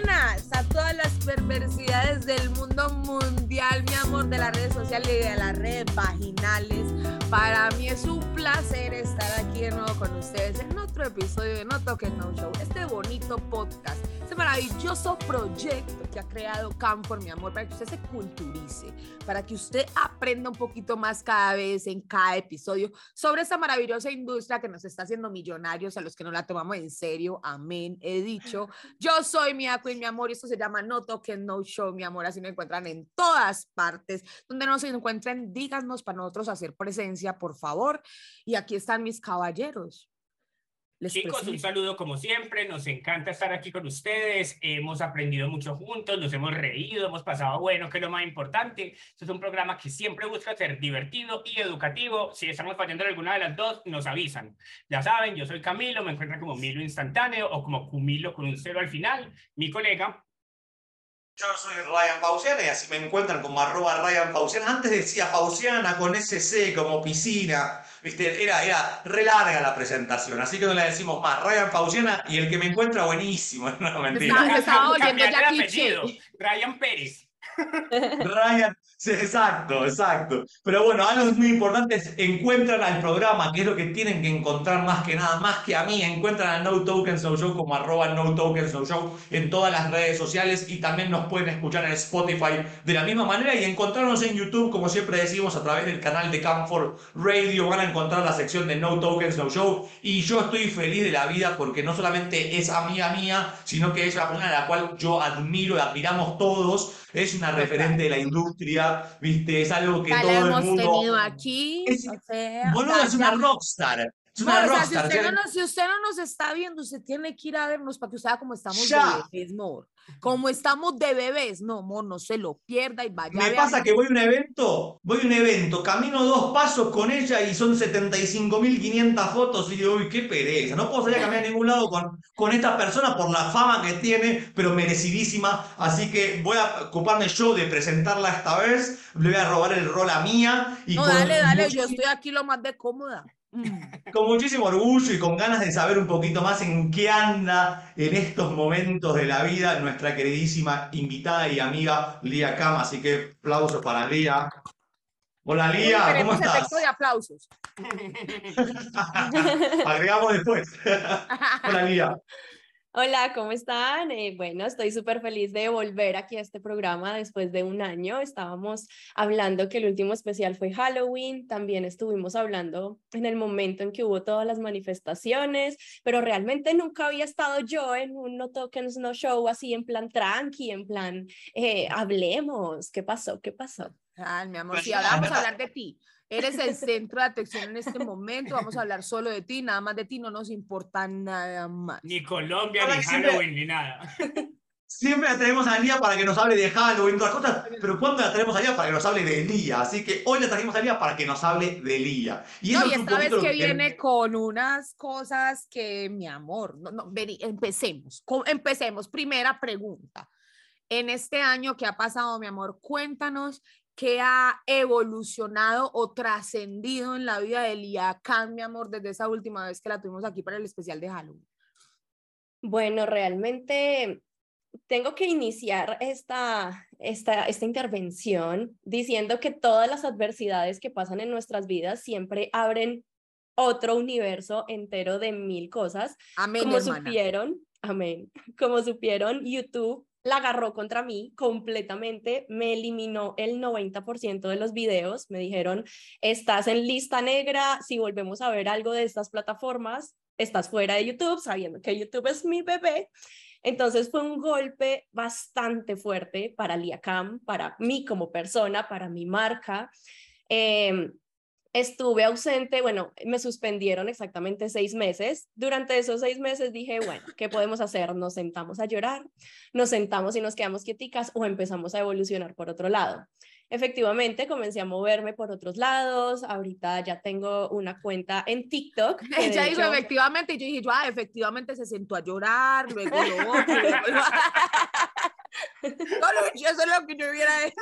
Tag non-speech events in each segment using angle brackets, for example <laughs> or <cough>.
buenas a todas las perversidades del mundo mundial, mi amor, de las redes sociales y de las redes vaginales. Para mí es un placer estar aquí de nuevo con ustedes en otro episodio de No Token No Show, este bonito podcast, este maravilloso proyecto que ha creado Camfor, mi amor, para que usted se culturice, para que usted aprenda un poquito más cada vez en cada episodio sobre esta maravillosa industria que nos está haciendo millonarios a los que no la tomamos en serio. Amén, he dicho. Yo soy Mia Queen, mi amor, y esto se llama No Token No Show, mi amor, así me encuentran en todas partes. Donde nos encuentren, díganos para nosotros hacer presencia, por favor. Y aquí están mis caballeros. Les Chicos, un saludo como siempre, nos encanta estar aquí con ustedes, hemos aprendido mucho juntos, nos hemos reído, hemos pasado bueno, que es lo más importante. Este es un programa que siempre busca ser divertido y educativo. Si estamos fallando en alguna de las dos, nos avisan. Ya saben, yo soy Camilo, me encuentran como Milo instantáneo o como Cumilo con un cero al final. Mi colega yo soy Ryan Pausiana y así me encuentran como arroba Ryan Pausiana. Antes decía Pausiana con SC como piscina. Viste, era, era re larga la presentación, así que no le decimos más. Ryan Pausiana y el que me encuentra buenísimo. <laughs> No, mentira. estaba oyendo Ryan Pérez. <laughs> <laughs> Ryan, exacto, exacto. Pero bueno, algo muy importante es encuentran al programa, que es lo que tienen que encontrar más que nada, más que a mí. Encuentran a No Tokens No Show como arroba No Tokens No Show en todas las redes sociales y también nos pueden escuchar en Spotify de la misma manera y encontrarnos en YouTube, como siempre decimos, a través del canal de Camford Radio. Van a encontrar la sección de No Tokens No Show y yo estoy feliz de la vida porque no solamente es amiga mía, sino que es la persona a la cual yo admiro y admiramos todos. Es una referente de la industria, ¿viste? Es algo que todo el mundo... tenido aquí. Es, boludo, es una rockstar. Es una rockstar. si, usted no nos, si usted no nos está viendo, usted tiene que ir a vernos para que usted vea cómo estamos Ya. de bebés, amor. Como estamos de bebés. No, amor, no se lo pierda y vaya. Me pasa que voy a un evento, voy a un evento, camino dos pasos con ella y son 75.500 fotos y digo, uy, qué pereza, no puedo salir a caminar a ningún lado con, con esta persona por la fama que tiene, pero merecidísima, así que voy a ocuparme yo de presentarla esta vez, le voy a robar el rol a mía y No, dale, dale, yo estoy aquí lo más de cómoda. Mm. con muchísimo orgullo y con ganas de saber un poquito más en qué anda en estos momentos de la vida nuestra queridísima invitada y amiga Lía Cama, así que aplausos para Lía. Hola Lía, ¿cómo estás? efecto de aplausos. <laughs> Agregamos después. <laughs> Hola, Lía. Hola, ¿cómo están? Eh, bueno, estoy súper feliz de volver aquí a este programa después de un año. Estábamos hablando que el último especial fue Halloween, también estuvimos hablando en el momento en que hubo todas las manifestaciones, pero realmente nunca había estado yo en un No Tokens No Show así en plan tranqui, en plan eh, hablemos, ¿qué pasó? ¿Qué pasó? Ay, mi amor, Pues sí, ahora vamos a hablar de ti. Eres el centro de atención en este momento. Vamos a hablar solo de ti, nada más de ti, no nos importa nada más. Ni Colombia, Ahora ni que siempre- Halloween, ni nada. Siempre la tenemos a Lía para que nos hable de Halloween todas las cosas, pero ¿cuándo la tenemos a Lía para que nos hable de Lía? Así que hoy la trajimos a Lía para que nos hable de Lía. Y eso No, y esta vez lo que viene con unas cosas que, mi amor, no, no, vení, empecemos. Empecemos. Primera pregunta. En este año que ha pasado, mi amor, cuéntanos qué ha evolucionado o trascendido en la vida de Liacán, mi amor, desde esa última vez que la tuvimos aquí para el especial de Halloween. Bueno, realmente tengo que iniciar esta, esta, esta intervención diciendo que todas las adversidades que pasan en nuestras vidas siempre abren otro universo entero de mil cosas. Amén, Como hermana. supieron, amén, como supieron, YouTube la agarró contra mí completamente, me eliminó el 90% de los videos, me dijeron, estás en lista negra, si volvemos a ver algo de estas plataformas, estás fuera de YouTube, sabiendo que YouTube es mi bebé. Entonces fue un golpe bastante fuerte para Liacam, para mí como persona, para mi marca. Em, estuve ausente, bueno, me suspendieron exactamente seis meses. Durante esos seis meses dije, bueno, ¿qué podemos hacer? Nos sentamos a llorar, nos sentamos y nos quedamos quieticas o empezamos a evolucionar por otro lado. Efectivamente, comencé a moverme por otros lados. Ahorita ya tengo una cuenta en TikTok. <laughs> Ella dijo hecho- efectivamente, y yo dije, yo, ah, efectivamente se sentó a llorar, luego lo otro, luego No, eso es lo <laughs> que yo hubiera hecho.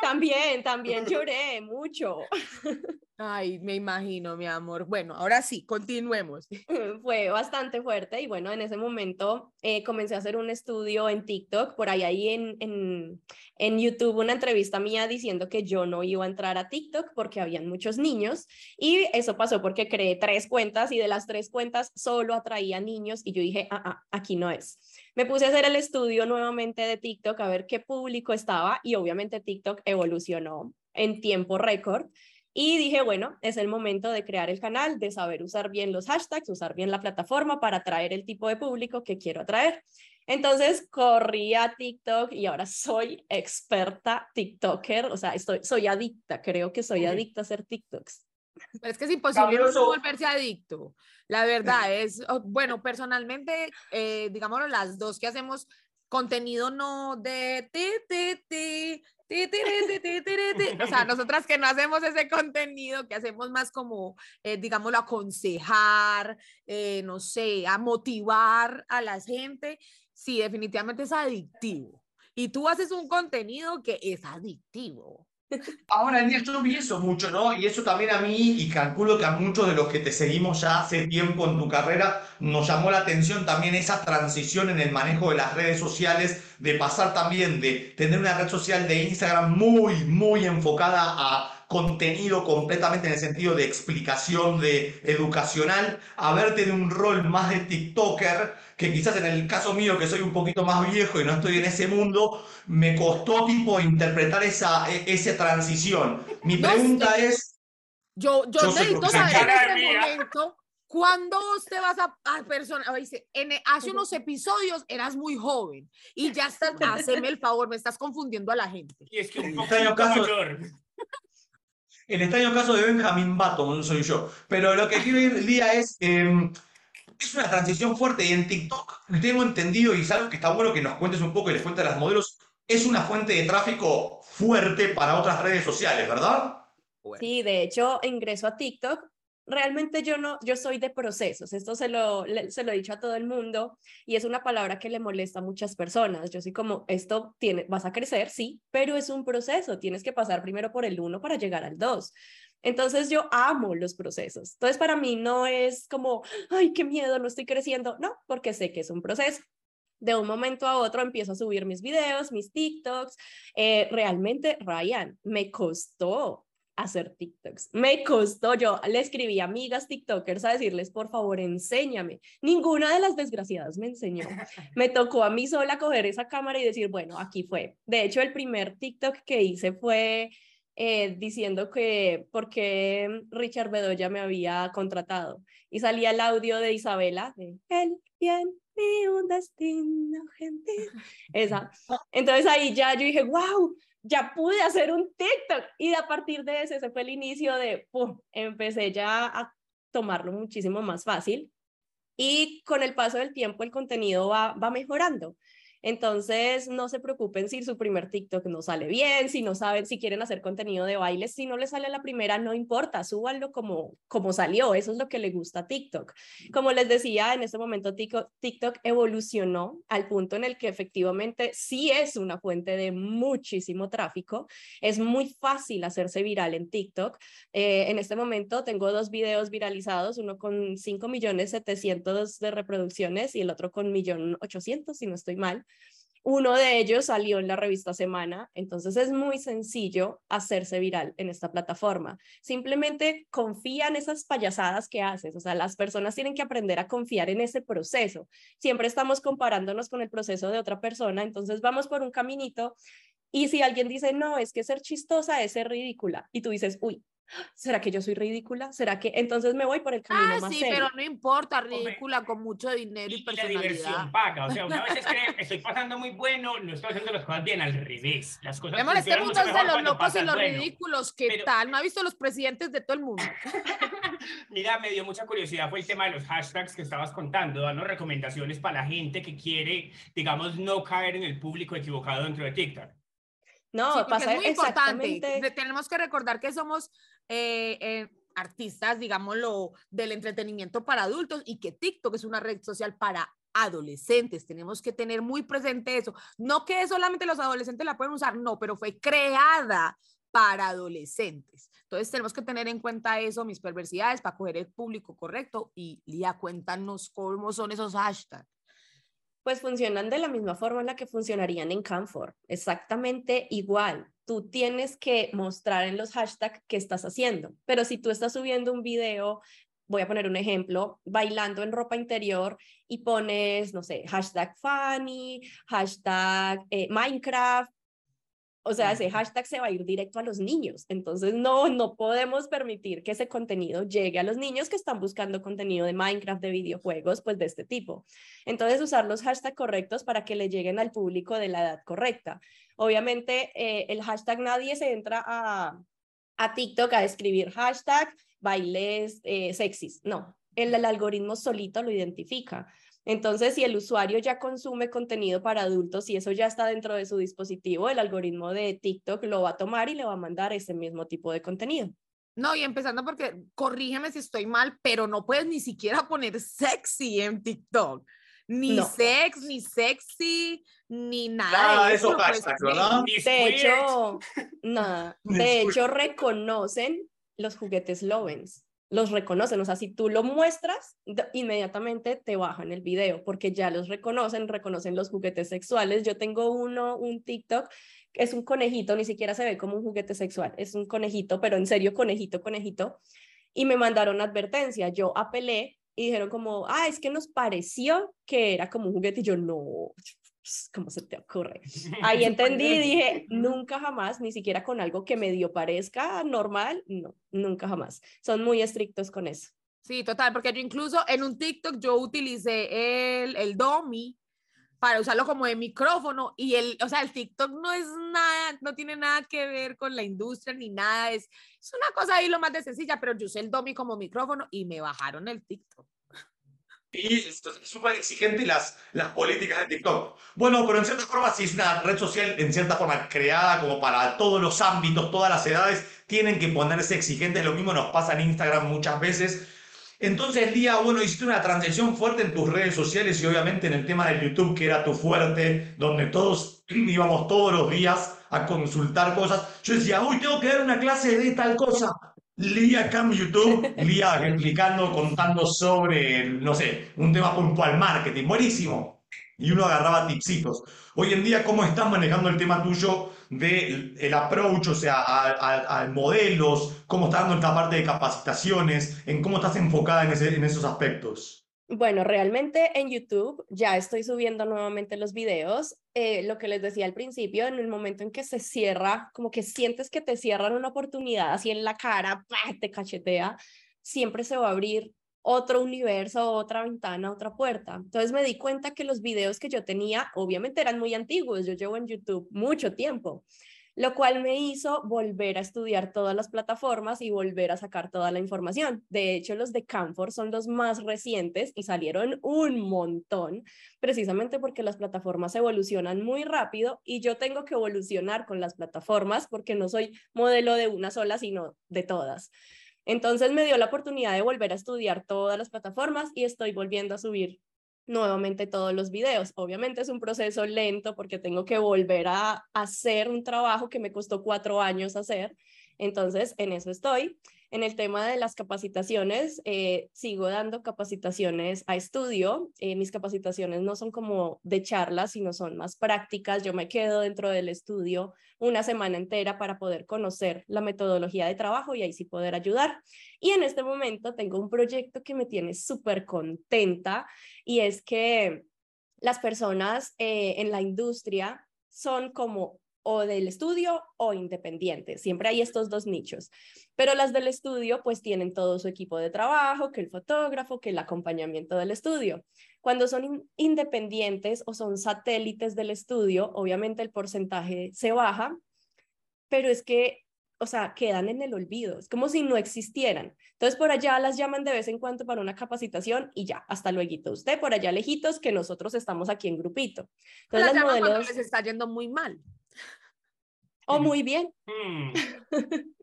También, también lloré mucho. <laughs> Ay, me imagino, mi amor. Bueno, ahora sí, continuemos. <laughs> <laughs> Fue bastante fuerte y bueno, en ese momento eh, comencé a hacer un estudio en TikTok, por ahí, ahí en, en, en YouTube, una entrevista mía diciendo que yo no iba a entrar a TikTok porque habían muchos niños y eso pasó porque creé tres cuentas y de las tres cuentas solo atraía niños y yo dije, ah, ah, aquí no es. Me puse a hacer el estudio nuevamente de TikTok a ver qué público estaba y obviamente TikTok evolucionó en tiempo récord y dije, bueno, es el momento de crear el canal, de saber usar bien los hashtags, usar bien la plataforma para atraer el tipo de público que quiero atraer. Entonces corrí a TikTok y ahora soy experta TikToker, o sea, estoy, soy adicta, creo que soy adicta a hacer TikToks. Pero es que es imposible no volverse adicto. La verdad es, bueno, personalmente, eh, digámoslo, las dos que hacemos contenido no de ti, ti, ti, o sea, nosotras que no hacemos ese contenido, que hacemos más como, eh, digámoslo, aconsejar, eh, no sé, a motivar a la gente, sí, definitivamente es adictivo. Y tú haces un contenido que es adictivo. Ahora en día yo vi eso mucho, ¿no? Y eso también a mí, y calculo que a muchos de los que te seguimos ya hace tiempo en tu carrera, nos llamó la atención también esa transición en el manejo de las redes sociales, de pasar también de tener una red social de Instagram muy, muy enfocada a contenido completamente en el sentido de explicación, de educacional, a verte en un rol más de TikToker, que quizás en el caso mío, que soy un poquito más viejo y no estoy en ese mundo, me costó tipo interpretar esa, e, esa transición. Mi pregunta es... Yo, yo, necesito saber en este momento, ¿cuándo te vas a, a persona? Dice, en, hace unos episodios eras muy joven y ya estás, haceme el favor, me estás confundiendo a la gente. Y es que un poquito mayor. El extraño caso de Benjamin Button soy yo. Pero lo que quiero ir, día es. Em, es una transición fuerte y en TikTok tengo entendido y es algo que está bueno que nos cuentes un poco y les cuentes a las modelos. Es una fuente de tráfico fuerte para otras redes sociales, ¿verdad? Sí, de hecho, ingreso a TikTok realmente yo no, yo soy de procesos, esto se lo, se lo he dicho a todo el mundo y es una palabra que le molesta a muchas personas. Yo soy como, esto tiene, vas a crecer, sí, pero es un proceso, tienes que pasar primero por el uno para llegar al dos. Entonces yo amo los procesos. Entonces para mí no es como, ay, qué miedo, no estoy creciendo, no, porque sé que es un proceso de un momento a otro empiezo a subir mis videos, mis TikToks. Eh, realmente, Ryan, me costó hacer TikToks. Me costó, yo le escribí a amigas TikTokers a decirles, por favor, enséñame. Ninguna de las desgraciadas me enseñó. <laughs> Me tocó a mí sola coger esa cámara y decir, bueno, aquí fue. De hecho, el primer TikTok que hice fue eh, diciendo que porque Richard Bedoya me había contratado y salía el audio de Isabela de El bien y un destino gentil. <laughs> Esa. Entonces ahí ya yo dije, wow, ya pude hacer un TikTok y a partir de ese, ese fue el inicio de, pum, empecé ya a tomarlo muchísimo más fácil y con el paso del tiempo el contenido va, va mejorando. Entonces, no se preocupen si su primer TikTok no sale bien, si no saben si quieren hacer contenido de baile, si no les sale la primera, no importa, súbanlo como, como salió, eso es lo que le gusta a TikTok. Como les decía, en este momento TikTok evolucionó al punto en el que efectivamente sí es una fuente de muchísimo tráfico, es muy fácil hacerse viral en TikTok. Eh, en este momento tengo dos videos viralizados, uno con 5 millones 700 de reproducciones y el otro con 1.800.000, si no estoy mal. Uno de ellos salió en la revista Semana, entonces es muy sencillo hacerse viral en esta plataforma. Simplemente confía en esas payasadas que haces, o sea, las personas tienen que aprender a confiar en ese proceso. Siempre estamos comparándonos con el proceso de otra persona, entonces vamos por un caminito y si alguien dice, no, es que ser chistosa es ser ridícula, y tú dices, uy, ¿Será que yo soy ridícula? ¿Será que entonces me voy por el camino ah, más sí, pero no importa, ridícula con mucho dinero y, y personalidad. la diversión paga, o sea, una vez cree, <laughs> estoy pasando muy bueno, no estoy haciendo las cosas bien, al revés. Las cosas Amor, este mundo es de los locos y los ridículos, ¿qué tal? ¿No ha visto los presidentes de todo el mundo? <laughs> Mira, me dio mucha curiosidad, fue el tema de los hashtags que estabas contando, dando recomendaciones para la gente que quiere, digamos, no caer en el público equivocado dentro de TikTok. No, pasa es muy importante. Tenemos que recordar que somos eh, eh, artistas, digámoslo, del entretenimiento para adultos y que TikTok es una red social para adolescentes. Tenemos que tener muy presente eso. No que solamente los adolescentes la pueden usar, no, pero fue creada para adolescentes. Entonces tenemos que tener en cuenta eso, mis perversidades, para coger el público correcto. Y ya cuéntanos cómo son esos hashtags. Pues funcionan de la misma forma en la que funcionarían en Canfor, exactamente igual. Tú tienes que mostrar en los hashtags qué estás haciendo, pero si tú estás subiendo un video voy a poner un ejemplo, bailando en ropa interior y pones, no sé, hashtag funny, hashtag eh, Minecraft, o sea, ese hashtag se va a ir directo a los niños. Entonces, no, no podemos permitir que ese contenido llegue a los niños que están buscando contenido de Minecraft, de videojuegos, pues de este tipo. Entonces, usar los hashtags correctos para que le lleguen al público de la edad correcta. Obviamente, eh, el hashtag nadie se entra a, a TikTok a escribir hashtag bailes eh, sexys. No, el, el algoritmo solito lo identifica. Entonces, si el usuario ya consume contenido para adultos y eso ya está dentro de su dispositivo, el algoritmo de TikTok lo va a tomar y le va a mandar ese mismo tipo de contenido. No, y empezando porque, corrígeme si estoy mal, pero no puedes ni siquiera poner sexy en TikTok. Ni sex, ni sexy, ni nada. Nada de eso ¿verdad? De hecho, nada. <laughs> De hecho, reconocen los juguetes Lovens los reconocen, o sea, si tú lo muestras, inmediatamente te bajan el video, porque ya los reconocen, reconocen los juguetes sexuales. Yo tengo uno, un TikTok, es un conejito, ni siquiera se ve como un juguete sexual, es un conejito, pero en serio, conejito, conejito, y me mandaron advertencia, yo apelé y dijeron como, ah, es que nos pareció que era como un juguete, y yo no, ¿cómo se te ocurre? <laughs> Ahí entendí y dije, nunca jamás, ni siquiera con algo que medio parezca normal, no, nunca jamás. Son muy estrictos con eso. Sí, total, porque yo incluso en un TikTok yo utilicé el, el Domi para usarlo como de micrófono y el, o sea, el TikTok no es nada, no tiene nada que ver con la industria ni nada, es, es una cosa ahí lo más de sencilla, pero yo usé el Domi como micrófono y me bajaron el TikTok. Y es súper exigente las, las políticas de TikTok. Bueno, pero en cierta forma, si es una red social en cierta forma creada como para todos los ámbitos, todas las edades, tienen que ponerse exigentes. Lo mismo nos pasa en Instagram muchas veces. Entonces, el día, bueno, hiciste una transición fuerte en tus redes sociales y obviamente en el tema de YouTube, que era tu fuerte, donde todos <clears throat> íbamos todos los días a consultar cosas. Yo decía, uy, tengo que dar una clase de tal cosa. Lía en YouTube, <laughs> Lía explicando, contando sobre, no sé, un tema puntual, marketing, buenísimo. Y uno agarraba tipsitos. Hoy en día, ¿cómo estás manejando el tema tuyo del el approach, o sea, a, modelos? ¿Cómo estás dando esta parte de capacitaciones? ¿En cómo estás enfocada en, ese, en esos aspectos? Bueno, realmente en YouTube ya estoy subiendo nuevamente los videos. Eh, lo que les decía al principio, en el momento en que se cierra, como que sientes que te cierran una oportunidad así en la cara, te cachetea, siempre se va a abrir otro universo, otra ventana, otra puerta. Entonces me di cuenta que los videos que yo tenía, obviamente eran muy antiguos, yo llevo en YouTube mucho tiempo lo cual me hizo volver a estudiar todas las plataformas y volver a sacar toda la información. De hecho, los de Canfor son los más recientes y salieron un montón, precisamente porque las plataformas evolucionan muy rápido y yo tengo que evolucionar con las plataformas porque no soy modelo de una sola, sino de todas. Entonces me dio la oportunidad de volver a estudiar todas las plataformas y estoy volviendo a subir nuevamente todos los videos. Obviamente es un proceso lento porque tengo que volver a hacer un trabajo que me costó cuatro años hacer. Entonces, en eso estoy. En el tema de las capacitaciones, eh, sigo dando capacitaciones a estudio. Eh, mis capacitaciones no son como de charlas, sino son más prácticas. Yo me quedo dentro del estudio una semana entera para poder conocer la metodología de trabajo y ahí sí poder ayudar. Y en este momento tengo un proyecto que me tiene súper contenta y es que las personas eh, en la industria son como o del estudio o independiente. Siempre hay estos dos nichos. Pero las del estudio pues tienen todo su equipo de trabajo, que el fotógrafo, que el acompañamiento del estudio. Cuando son independientes o son satélites del estudio, obviamente el porcentaje se baja, pero es que, o sea, quedan en el olvido. Es como si no existieran. Entonces por allá las llaman de vez en cuando para una capacitación y ya, hasta luego. Usted por allá lejitos que nosotros estamos aquí en grupito. Entonces las modelos... les está yendo muy mal. O muy bien. Mm. <laughs>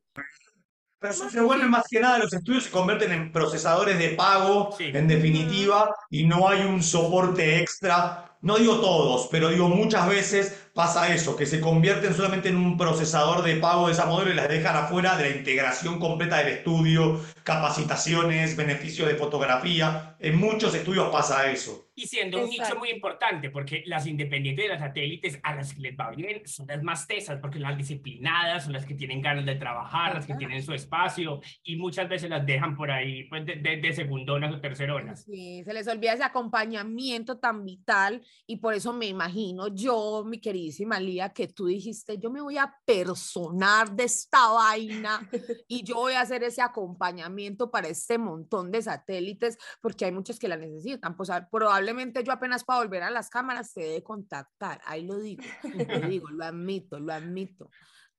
Pero eso se vuelve más que nada, los estudios se convierten en procesadores de pago, en definitiva, y no hay un soporte extra. No digo todos, pero digo muchas veces pasa eso, que se convierten solamente en un procesador de pago de esa modelo y las dejan afuera de la integración completa del estudio, capacitaciones, beneficios de fotografía. En muchos estudios pasa eso. Y siendo un nicho muy importante, porque las independientes de las satélites a las que les va bien son las más tesas, porque las disciplinadas son las que tienen ganas de trabajar, las que tienen su espacio, y muchas veces las dejan por ahí pues, de, de, de segundonas o terceronas. Sí, se les olvida ese acompañamiento tan vital, y por eso me imagino yo, mi queridísima Lía, que tú dijiste, yo me voy a personar de esta vaina, <laughs> y yo voy a hacer ese acompañamiento para este montón de satélites, porque hay muchos que la necesitan, pues probablemente yo apenas para volver a las cámaras te de contactar, ahí lo digo, lo digo, lo admito, lo admito.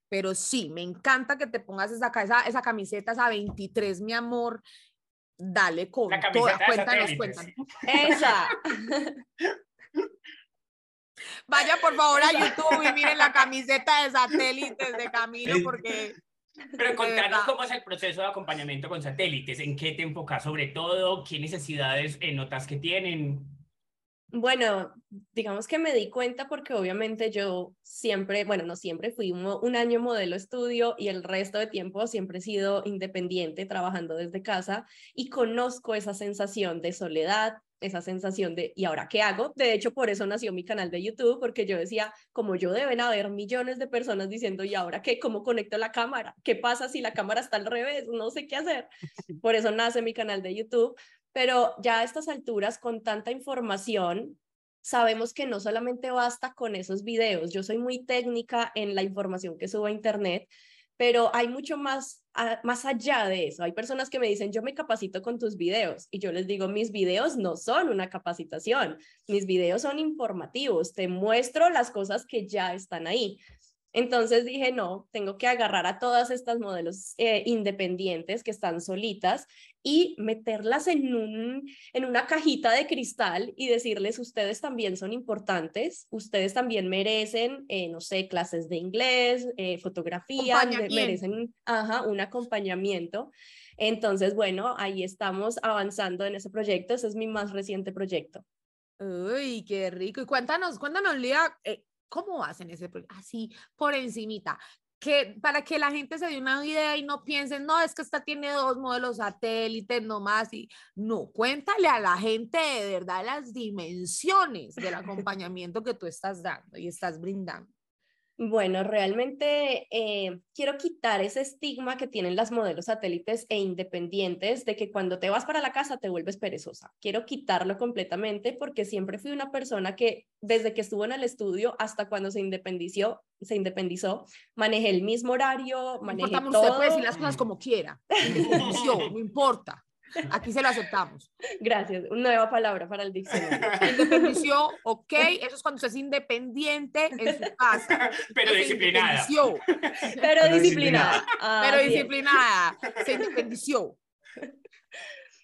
Pero sí, me encanta que te pongas esa, esa, esa camiseta, esa 23, mi amor. Dale con toda, cuéntanos, cuéntanos. Esa. <laughs> <laughs> Vaya por favor a YouTube y miren la camiseta de satélites de Camilo porque pero contanos cómo es el proceso de acompañamiento con satélites, en qué te enfocas sobre todo, qué necesidades eh, notas que tienen. Bueno, digamos que me di cuenta porque obviamente yo siempre, bueno, no siempre, fui un, año modelo estudio y el resto de tiempo siempre he sido independiente trabajando desde casa y conozco esa sensación de soledad, esa sensación de, ¿y ahora qué hago? De hecho, por eso nació mi canal de YouTube, porque yo decía, como yo deben haber millones de personas diciendo, ¿y ahora qué? ¿Cómo conecto la cámara? ¿Qué pasa si la cámara está al revés? No sé qué hacer. <laughs> Por eso nace mi canal de YouTube pero ya a estas alturas, con tanta información, sabemos que no solamente basta con esos videos. Yo soy muy técnica en la información que subo a Internet, pero hay mucho más, más allá de eso. Hay personas que me dicen, yo me capacito con tus videos y yo les digo, mis videos no son una capacitación, mis videos son informativos, te muestro las cosas que ya están ahí. Entonces dije, no, tengo que agarrar a todas estas modelos eh, independientes que están solitas y meterlas en, un, en una cajita de cristal y decirles, ustedes también son importantes, ustedes también merecen, eh, no sé, clases de inglés, eh, fotografía, merecen ajá, un acompañamiento. Entonces, bueno, ahí estamos avanzando en ese proyecto. Ese es mi más reciente proyecto. Uy, qué rico. Y cuéntanos, cuéntanos, Lía, ¿cómo hacen ese proyecto? Así, por encimita que para que la gente se dé una idea y no piensen, no, es que esta tiene dos modelos satélites nomás y no, cuéntale a la gente de verdad las dimensiones del acompañamiento que tú estás dando y estás brindando. Bueno, realmente eh, quiero quitar ese estigma que tienen las modelos satélites e independientes de que cuando te vas para la casa te vuelves perezosa. Quiero quitarlo completamente porque siempre fui una persona que desde que estuvo en el estudio hasta cuando se independizó, se independizó, manejé el mismo horario, manejé todo. Usted puede decir las cosas como quiera, <laughs> no importa. Aquí se lo aceptamos. Gracias. Una nueva palabra para el diccionario. <laughs> Independició, ok. Eso es cuando usted es independiente en su casa. <laughs> Pero disciplinada. Pero disciplinada. Pero disciplinada. Se independició.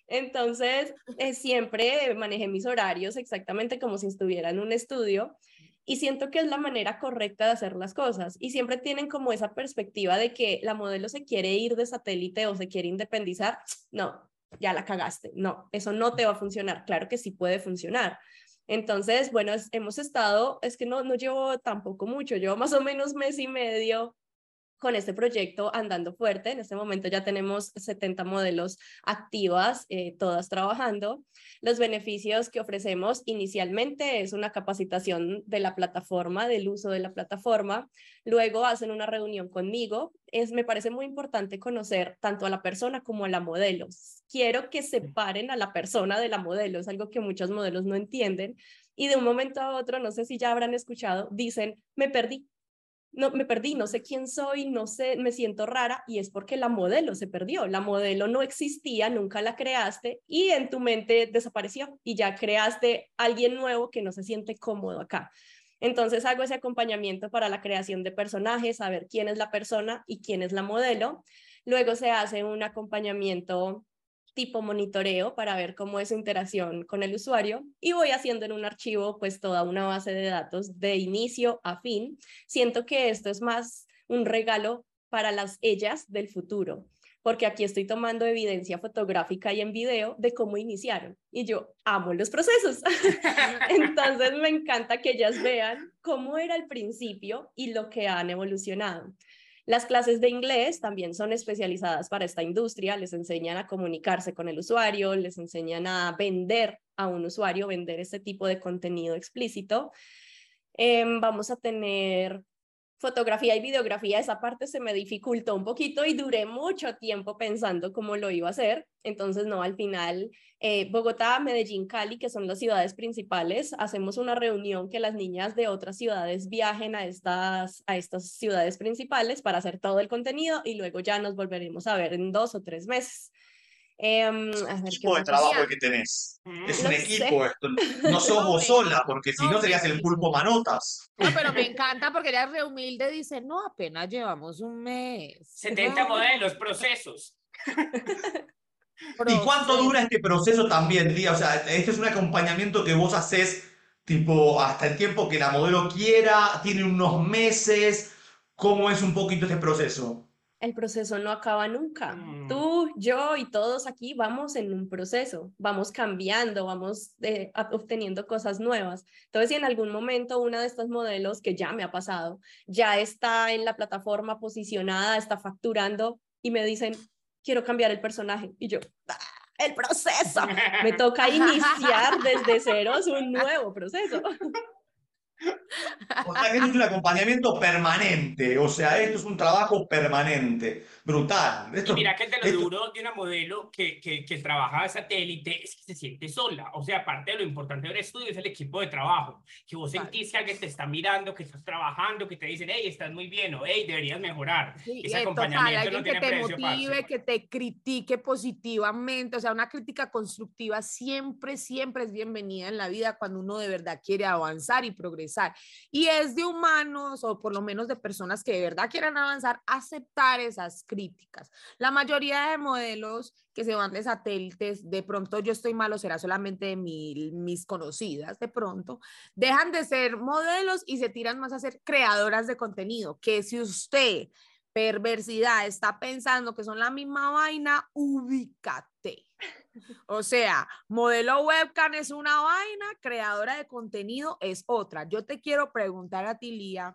Entonces, eh, siempre manejé mis horarios exactamente como si estuviera en un estudio y siento que es la manera correcta de hacer las cosas. Y siempre tienen como esa perspectiva de que la modelo se quiere ir de satélite o se quiere independizar. No, ya la cagaste. No, eso no te va a funcionar. Claro que sí puede funcionar. Entonces, bueno, hemos estado, es que no, no llevo tampoco mucho, llevo más o menos mes y medio con este proyecto andando fuerte. En este momento ya tenemos 70 modelos activas, eh, todas trabajando. Los beneficios que ofrecemos inicialmente es una capacitación de la plataforma, del uso de la plataforma. Luego hacen una reunión conmigo. Es, me parece muy importante conocer tanto a la persona como a la modelo. Quiero que separen a la persona de la modelo, es algo que muchos modelos no entienden. Y de un momento a otro, no sé si ya habrán escuchado, dicen, me perdí, no, me perdí, no sé quién soy, no sé, me siento rara y es porque la modelo se perdió, la modelo no existía, nunca la creaste y en tu mente desapareció y ya creaste alguien nuevo que no se siente cómodo acá. Entonces hago ese acompañamiento para la creación de personajes, saber quién es la persona y quién es la modelo. Luego se hace un acompañamiento tipo monitoreo para ver cómo es su interacción con el usuario y voy haciendo en un archivo pues toda una base de datos de inicio a fin. Siento que esto es más un regalo para las ellas del futuro, porque aquí estoy tomando evidencia fotográfica y en video de cómo iniciaron. Y yo amo los procesos. <laughs> Entonces me encanta que ellas vean cómo era el principio y lo que han evolucionado. Las clases de inglés también son especializadas para esta industria, les enseñan a comunicarse con el usuario, les enseñan a vender a un usuario, vender este tipo de contenido explícito. Em, vamos a tener fotografía y videografía, esa parte se me dificultó un poquito y duré mucho tiempo pensando cómo lo iba a hacer. Entonces, no, al final, eh, Bogotá, Medellín, Cali, que son las ciudades principales, hacemos una reunión que las niñas de otras ciudades viajen a estas, a estas ciudades principales para hacer todo el contenido y luego ya nos volveremos a ver en dos o tres meses. Eh, tipo de trabajo que tenés. Mm. Es un equipo esto. <laughs> No sos vos sola, porque si no, serías el pulpo manotas. No, pero me encanta porque ella re humilde, dice, no, apenas llevamos un mes. 70 modelos, procesos. ¿Y cuánto dura este proceso también, Día? O sea, este es un acompañamiento que vos haces tipo hasta el tiempo que la modelo quiera, tiene unos meses. ¿Cómo es un poquito este proceso? El proceso no acaba nunca. Mm. Tú, yo y todos aquí vamos en un proceso, vamos cambiando, vamos eh, obteniendo cosas nuevas. Entonces, si en algún momento una de estos modelos, que ya me ha pasado, ya está en la plataforma posicionada, está facturando y me dicen, quiero cambiar el personaje. Y yo, ah, el proceso. <laughs> Me toca <laughs> iniciar desde ceros un nuevo proceso. <laughs> O sea que esto es un acompañamiento permanente, o sea, esto es un trabajo permanente, brutal. Esto, mira que te lo duro de una modelo que, que, que trabaja de satélite es que se siente sola, o sea, aparte de lo importante del estudio es el equipo de trabajo, que vos sentís que alguien te está mirando, que estás trabajando, que te dicen, hey, estás muy bien, o hey, deberías mejorar. Ese acompañamiento no tiene que te motive, que te critique positivamente, o sea, una crítica constructiva siempre, siempre es bienvenida en la vida cuando uno de verdad quiere avanzar y progresar y es de humanos, o por lo menos de personas que de verdad quieran avanzar, aceptar esas críticas. La mayoría de modelos que se van de satélites, de pronto yo estoy malo, será solamente de mis conocidas, de pronto, dejan de ser modelos y se tiran más a ser creadoras de contenido, que si usted perversidad está pensando que son la misma vaina, ubícate. O sea, modelo webcam es una vaina, creadora de contenido es otra. Yo te quiero preguntar a ti, Lía,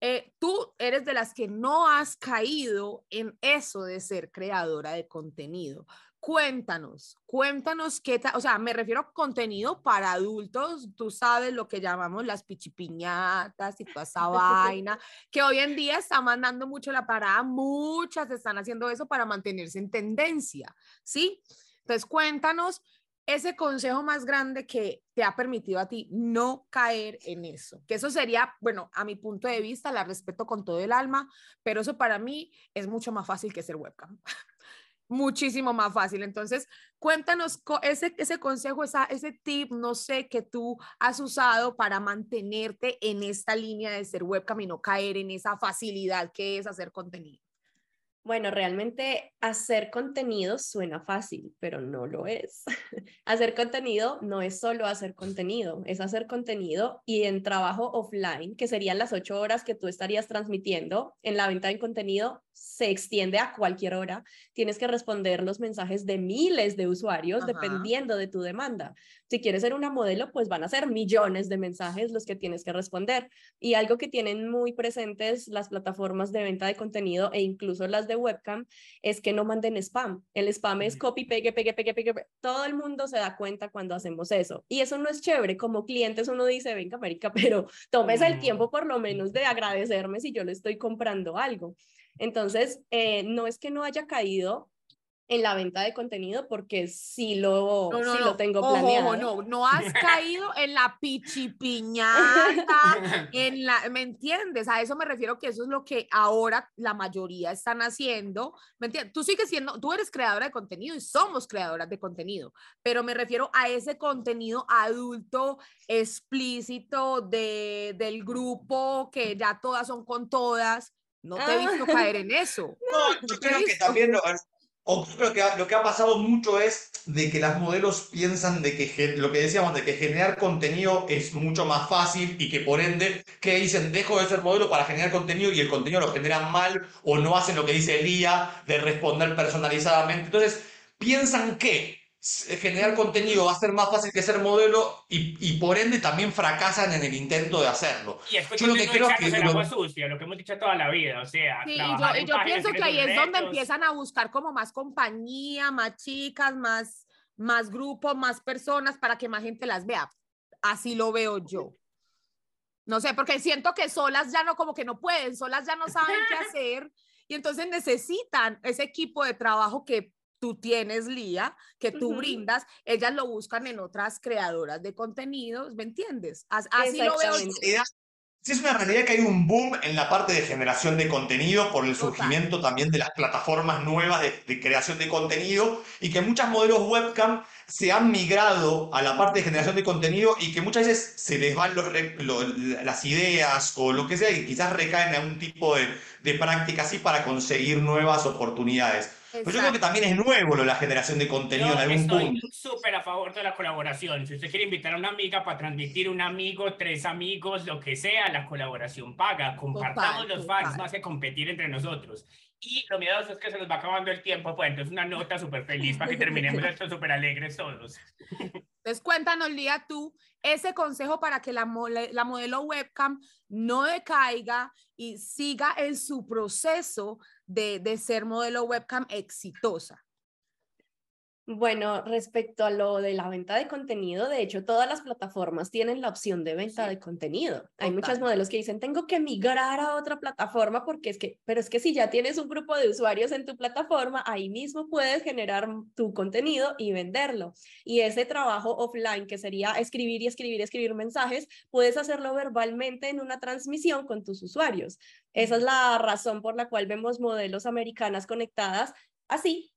eh, tú eres de las que no has caído en eso de ser creadora de contenido. Cuéntanos, cuéntanos qué tal, o sea, me refiero a contenido para adultos, tú sabes lo que llamamos las pichipiñatas y toda esa <laughs> vaina, que hoy en día está mandando mucho la parada, muchas están haciendo eso para mantenerse en tendencia, ¿sí? Entonces, cuéntanos ese consejo más grande que te ha permitido a ti no caer en eso. Que eso sería, bueno, a mi punto de vista, la respeto con todo el alma, pero eso para mí es mucho más fácil que ser webcam. <laughs> Muchísimo más fácil. Entonces, cuéntanos ese, ese consejo, esa, ese tip, no sé, que tú has usado para mantenerte en esta línea de ser webcam y no caer en esa facilidad que es hacer contenido. Bueno, realmente hacer contenido suena fácil, pero no lo es. <laughs> hacer contenido no es solo hacer contenido, es hacer contenido y en trabajo offline, que serían las ocho horas que tú estarías transmitiendo en la venta de contenido, se extiende a cualquier hora. Tienes que responder los mensajes de miles de usuarios dependiendo de tu demanda. Si quieres ser una modelo, pues van a ser millones de mensajes los que tienes que responder. Y algo que tienen muy presentes las plataformas de venta de contenido e incluso las de webcam es que no manden spam. El spam es copy, pegue, pegue, pegue, pegue. Todo el mundo se da cuenta cuando hacemos eso. Y eso no es chévere. Como clientes uno dice, venga, América, <laughs> pero tomes el tiempo por lo menos de agradecerme si yo le estoy comprando algo. Entonces, eh, no es que no haya caído en la venta de contenido porque sí lo, lo tengo planeado. no, no has caído en la pichipiñata, <laughs> en la, ¿me entiendes? A eso me refiero que eso es lo que ahora la mayoría están haciendo, ¿me entiendes? Tú sigues siendo, tú eres creadora de contenido y somos creadoras de contenido, pero me refiero a ese contenido adulto explícito de, del grupo que ya todas son con todas, no te he visto ah. caer en eso. <laughs> No, yo creo que también o creo que lo que ha pasado mucho es de que las modelos piensan de que lo que decíamos, de que generar contenido es mucho más fácil y que por ende, que dicen, dejo de ser modelo para generar contenido y el contenido lo generan mal o no hacen lo que dice Elía de responder personalizadamente. Entonces, piensan que generar contenido va a ser más fácil que ser modelo y, y, por ende también fracasan en el intento de hacerlo. Y es yo lo que creo que agua sucia, lo que hemos dicho toda la vida, o sea, sí, yo, yo pienso que ahí es donde empiezan a buscar como más compañía, más chicas, más más grupos, más personas para que más gente las vea. Así lo veo yo. No sé, porque siento que solas ya no como que no pueden, solas ya no saben qué <laughs> hacer y entonces necesitan ese equipo de trabajo que tú tienes, Lía, que tú brindas, ellas lo buscan en otras creadoras de contenidos, ¿me entiendes? Así lo veo. Sí, es una realidad que hay un boom en la parte de generación de contenido por el surgimiento también de las plataformas nuevas de, creación de contenido y que muchas modelos webcam se han migrado a la parte de generación de contenido y que muchas veces se les van las ideas o lo que sea y quizás recaen en un tipo de, de práctica así para conseguir nuevas oportunidades. Pero yo creo que también es nuevo lo, la generación de contenido en algún estoy Estoy súper a favor de la colaboración. Si usted quiere invitar a una amiga para transmitir un amigo, tres amigos, lo que sea, la colaboración paga. Compartamos los fans más que competir entre nosotros. Y lo miedoso es que se nos va acabando el tiempo, pues entonces una nota súper feliz para que <laughs> terminemos esto súper alegres todos. Entonces cuéntanos, Lía, tú, ese consejo para que la, la modelo webcam no decaiga y siga en su proceso de, de ser modelo webcam exitosa. Bueno, respecto a lo de la venta de contenido, de hecho, todas las plataformas tienen la opción de venta de contenido. Hay muchos modelos que dicen, tengo que migrar a otra plataforma porque es que, pero es que si ya tienes un grupo de usuarios en tu plataforma, ahí mismo puedes generar tu contenido y venderlo. Y ese trabajo offline, que sería escribir y escribir y escribir mensajes, puedes hacerlo verbalmente en una transmisión con tus usuarios. Esa es la razón por la cual vemos modelos americanas conectadas así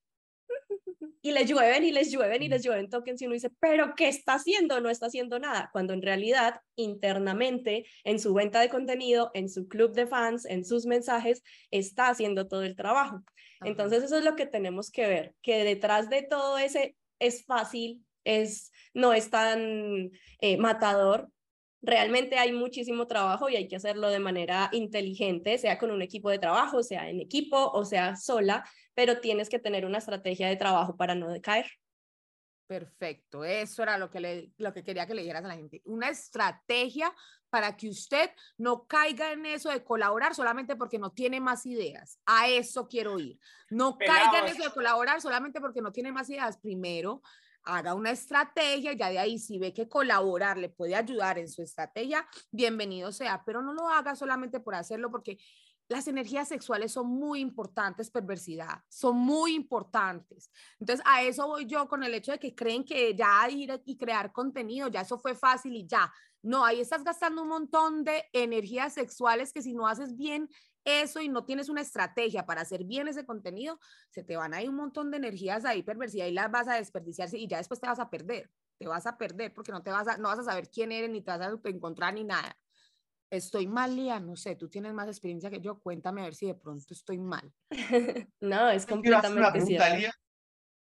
y les llueven y les llueven y les llueven tokens y uno dice, pero ¿qué está haciendo? No está haciendo nada, cuando en realidad internamente en su venta de contenido, en su club de fans, en sus mensajes, está haciendo todo el trabajo. Entonces eso es lo que tenemos que ver, que detrás de todo ese es fácil, es, no es tan eh, matador, realmente hay muchísimo trabajo y hay que hacerlo de manera inteligente, sea con un equipo de trabajo, sea en equipo o sea sola, pero tienes que tener una estrategia de trabajo para no decaer. Perfecto, eso era lo que, le, lo que quería que le dijeras a la gente. Una estrategia para que usted no caiga en eso de colaborar solamente porque no tiene más ideas. A eso quiero ir. No caiga en eso de colaborar solamente porque no tiene más ideas. Primero, haga una estrategia, ya de ahí si ve que colaborar le puede ayudar en su estrategia, bienvenido sea, pero no lo haga solamente por hacerlo porque las energías sexuales son muy importantes, perversidad, son muy importantes. Entonces, a eso voy yo con el hecho de que creen que ya ir y crear contenido, ya eso fue fácil y ya. No, ahí estás gastando un montón de energías sexuales que si no haces bien eso y no tienes una estrategia para hacer bien ese contenido, se te van a ir un montón de energías ahí perversidad y las vas a desperdiciar y ya después te vas a perder. Te vas a perder porque no te vas a, no vas a saber quién eres ni te vas a encontrar ni nada. Estoy mal, Lía, no sé, tú tienes más experiencia que yo, cuéntame a ver si de pronto estoy mal. <laughs> no, es completamente cierto.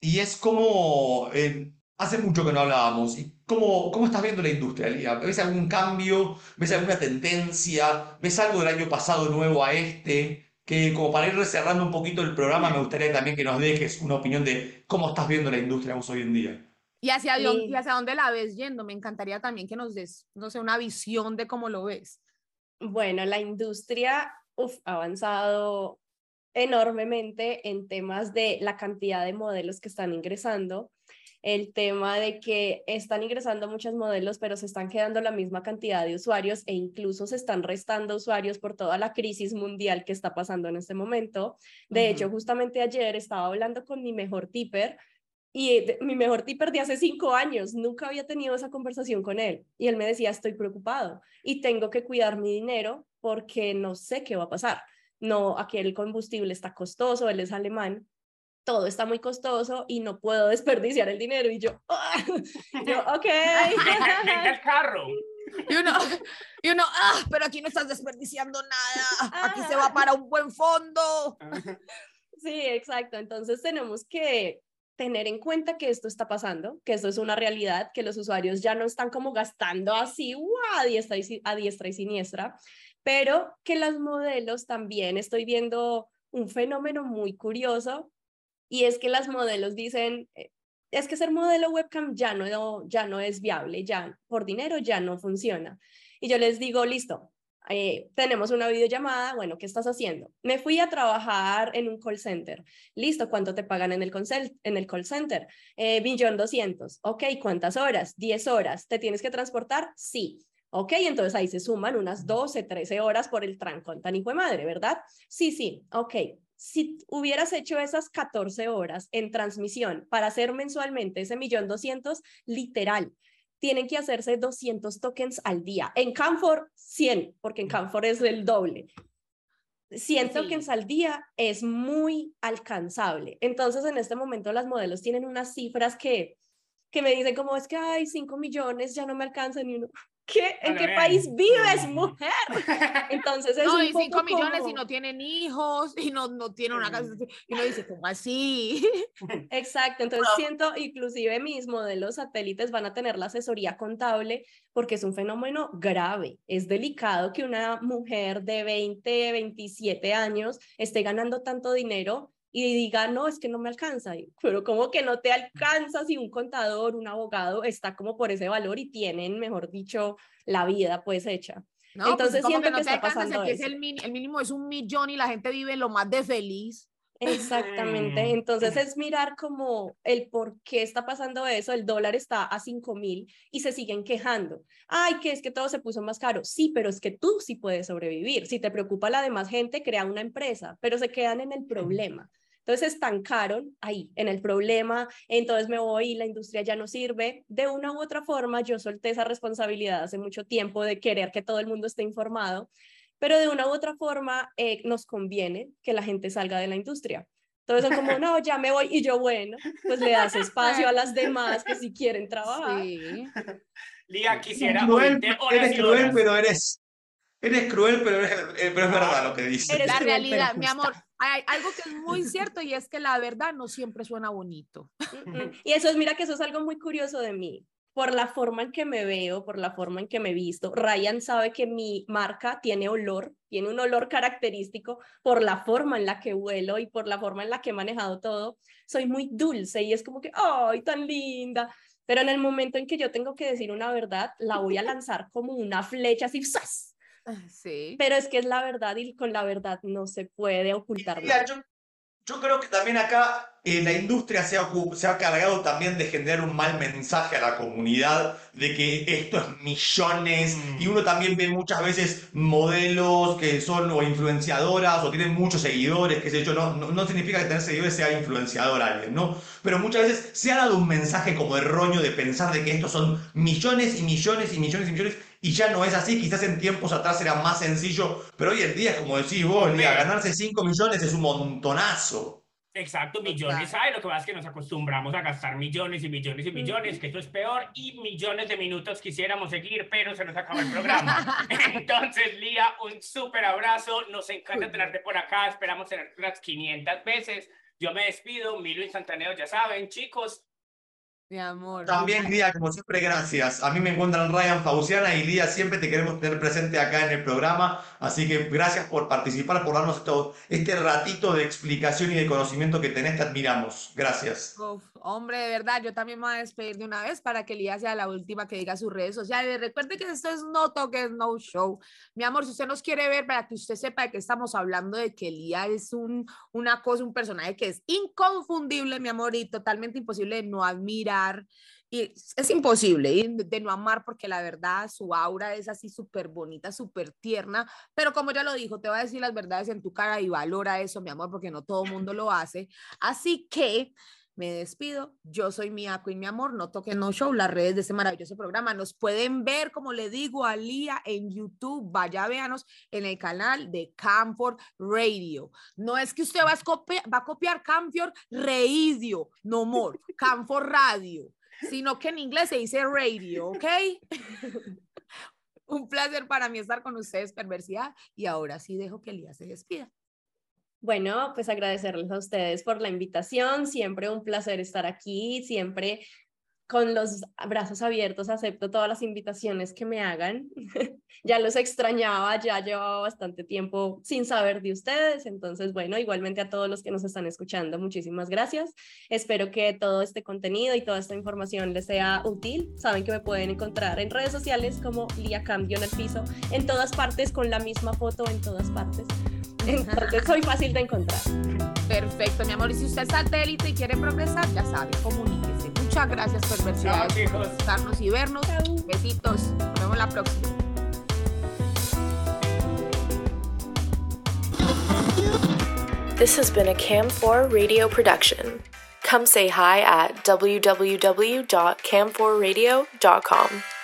y es como, eh, hace mucho que no hablábamos, ¿y cómo, cómo estás viendo la industria, Lía? ¿Ves algún cambio? ¿Ves alguna tendencia? ¿Ves algo del año pasado nuevo a este? Que como para ir cerrando un poquito el programa, me gustaría también que nos dejes una opinión de cómo estás viendo la industria vos hoy en día. ¿Y hacia, dónde, y hacia dónde la ves yendo? Me encantaría también que nos des, no sé, una visión de cómo lo ves. Bueno, la industria ha avanzado enormemente en temas de la cantidad de modelos que están ingresando, el tema de que están ingresando muchos modelos, pero se están quedando la misma cantidad de usuarios e incluso se están restando usuarios por toda la crisis mundial que está pasando en este momento. De hecho, justamente ayer estaba hablando con mi mejor tipper y mi mejor tipper de hace cinco años, nunca había tenido esa conversación con él. Y él me decía, estoy preocupado y tengo que cuidar mi dinero porque no sé qué va a pasar. No, aquí el combustible está costoso, él es alemán, todo está muy costoso y no puedo <laughs> desperdiciar el dinero. Y yo, ¡ah! yo <laughs> ok. el carro. Y uno, y uno, ah, pero aquí no estás desperdiciando nada. Aquí se va para un buen fondo. Sí, exacto. Entonces tenemos que tener en cuenta que esto está pasando, que esto es una realidad, que los usuarios ya no están como gastando así a, diestra y, a diestra y siniestra, pero que los modelos también estoy viendo un fenómeno muy curioso y es que las modelos dicen, eh, es que ser modelo webcam ya no, ya no es viable, ya por dinero ya no funciona. Y yo les digo, listo, eh, tenemos una videollamada, bueno, ¿qué estás haciendo? Me fui a trabajar en un call center. Listo, ¿cuánto te pagan en el, call, center? Eh, billón doscientos. Ok, ¿cuántas horas? Diez horas. ¿Te tienes que transportar? Sí. Ok, entonces ahí se suman unas 12, 13 horas por el trancón tan hijo de madre, ¿verdad? Sí, sí, ok. Si hubieras hecho esas 14 horas en transmisión para hacer mensualmente ese millón doscientos, literal, tienen que hacerse 200 tokens al día. En Canfor, 100, porque en Canfor es el doble. 100 tokens al día es muy alcanzable. Entonces, en este momento, las modelos tienen unas cifras que, que me dicen como es que hay 5 millones, ya no me alcanzan ni uno. ¿En qué país vives, mujer? <laughs> Entonces es No, y 5 millones y no tienen hijos y no, no tienen una casa. Y uno dice, ¿cómo así? <laughs> Exacto, entonces siento, inclusive mis modelos satélites van a tener la asesoría contable porque es un fenómeno grave. Es delicado que una mujer de 20, 27 años esté ganando tanto dinero y diga, no, es que no me alcanza. Pero como que no te alcanza si un contador, un abogado está como por ese valor y tienen, mejor dicho, la vida pues hecha. No, pues, Entonces siento que, no está pasando es el, el, mínimo es un millón y la gente vive lo más de feliz. Exactamente. Entonces es mirar como el por qué está pasando eso. El dólar está a 5 mil y se siguen quejando. Ay, que es que todo se puso más caro. Sí, pero es que tú sí puedes sobrevivir. Si te preocupa la demás gente, crea una empresa, pero se quedan en el problema. Entonces estancaron ahí, en el problema, entonces me voy y la industria ya no sirve. De una u otra forma, yo solté esa responsabilidad hace mucho tiempo de querer que todo el mundo esté informado, pero de una u otra forma eh, nos conviene que la gente salga de la industria. Entonces es como, no, ya me voy y yo, bueno, pues le das espacio a las demás que si quieren trabajar. Sí. <laughs> Lía, quisiera... eres cruel, pero eres... Eres cruel, pero, eres, eh, pero es verdad lo que dices. La realidad, mi amor, hay algo que es muy <laughs> cierto y es que la verdad no siempre suena bonito. Y eso es, mira que eso es algo muy curioso de mí. Por la forma en que me veo, por la forma en que me visto, Ryan sabe que mi marca tiene olor, tiene un olor característico por la forma en la que vuelo y por la forma en la que he manejado todo. Soy muy dulce y es como que, ¡ay, tan linda! Pero en el momento en que yo tengo que decir una verdad, la voy a <laughs> lanzar como una flecha así, ¡zas! <laughs> Sí. Pero es que es la verdad y con la verdad no se puede ocultar nada. Yo, yo, creo que también acá eh, la industria se ha, se ha cargado también de generar un mal mensaje a la comunidad de que esto es millones y mm. uno también ve muchas veces modelos que son o influenciadoras o tienen muchos seguidores, qué sé yo, no, no, no significa que tener seguidores sea influenciador alguien, ¿no? Pero muchas veces se ha dado un mensaje como erróneo de pensar de que estos son millones y millones y millones y millones y ya no es así, quizás en tiempos atrás era más sencillo, pero hoy en día, como decís vos, mira, ganarse 5 millones es un montonazo. Exacto, millones hay, lo que pasa es que nos acostumbramos a gastar millones y millones y millones, que esto es peor, y millones de minutos quisiéramos seguir, pero se nos acaba el programa. <laughs> Entonces, Lía, un súper abrazo, nos encanta tenerte por acá, esperamos tener unas 500 veces. Yo me despido, Milo instantáneo, ya saben, chicos, mi amor. También, Lía, como siempre, gracias. A mí me encuentran Ryan Fauciana y Lía, siempre te queremos tener presente acá en el programa. Así que gracias por participar, por darnos este ratito de explicación y de conocimiento que tenés, te admiramos. Gracias. Hombre, de verdad, yo también me voy a despedir de una vez para que Lía sea la última que diga sus redes sociales. Recuerde que esto es No Toques No Show. Mi amor, si usted nos quiere ver, para que usted sepa de qué estamos hablando, de que Lía es un, una cosa, un personaje que es inconfundible, mi amor, y totalmente imposible de no admirar y es imposible de no amar porque la verdad su aura es así súper bonita, súper tierna, pero como ya lo dijo, te va a decir las verdades en tu cara y valora eso, mi amor, porque no todo el mundo lo hace. Así que me despido. Yo soy Mia Queen, mi amor. No toquen No Show, las redes de ese maravilloso programa. Nos pueden ver, como le digo a Lía, en YouTube. Vaya, véanos en el canal de Camford Radio. No es que usted va a copiar, va a copiar Camford Radio, no more, <laughs> Camford Radio sino que en inglés se dice radio, ¿ok? <laughs> Un placer para mí estar con ustedes, perversidad. Y ahora sí dejo que Elías se despida. Bueno, pues agradecerles a ustedes por la invitación, siempre un placer estar aquí, siempre con los brazos abiertos acepto todas las invitaciones que me hagan. <laughs> ya los extrañaba, ya llevaba bastante tiempo sin saber de ustedes, entonces bueno, igualmente a todos los que nos están escuchando, muchísimas gracias. Espero que todo este contenido y toda esta información les sea útil. Saben que me pueden encontrar en redes sociales como Lía Cambio en el piso, en todas partes con la misma foto en todas partes. <laughs> Entonces soy fácil de encontrar. Perfecto, mi amor. Y si usted es satélite y quiere progresar, ya sabe, comuníquese. Muchas gracias, Perversidades, por escucharnos y vernos. Besitos. Nos vemos la próxima. This has been a Cam4 radio production. Come say hi at www.cam4radio.com.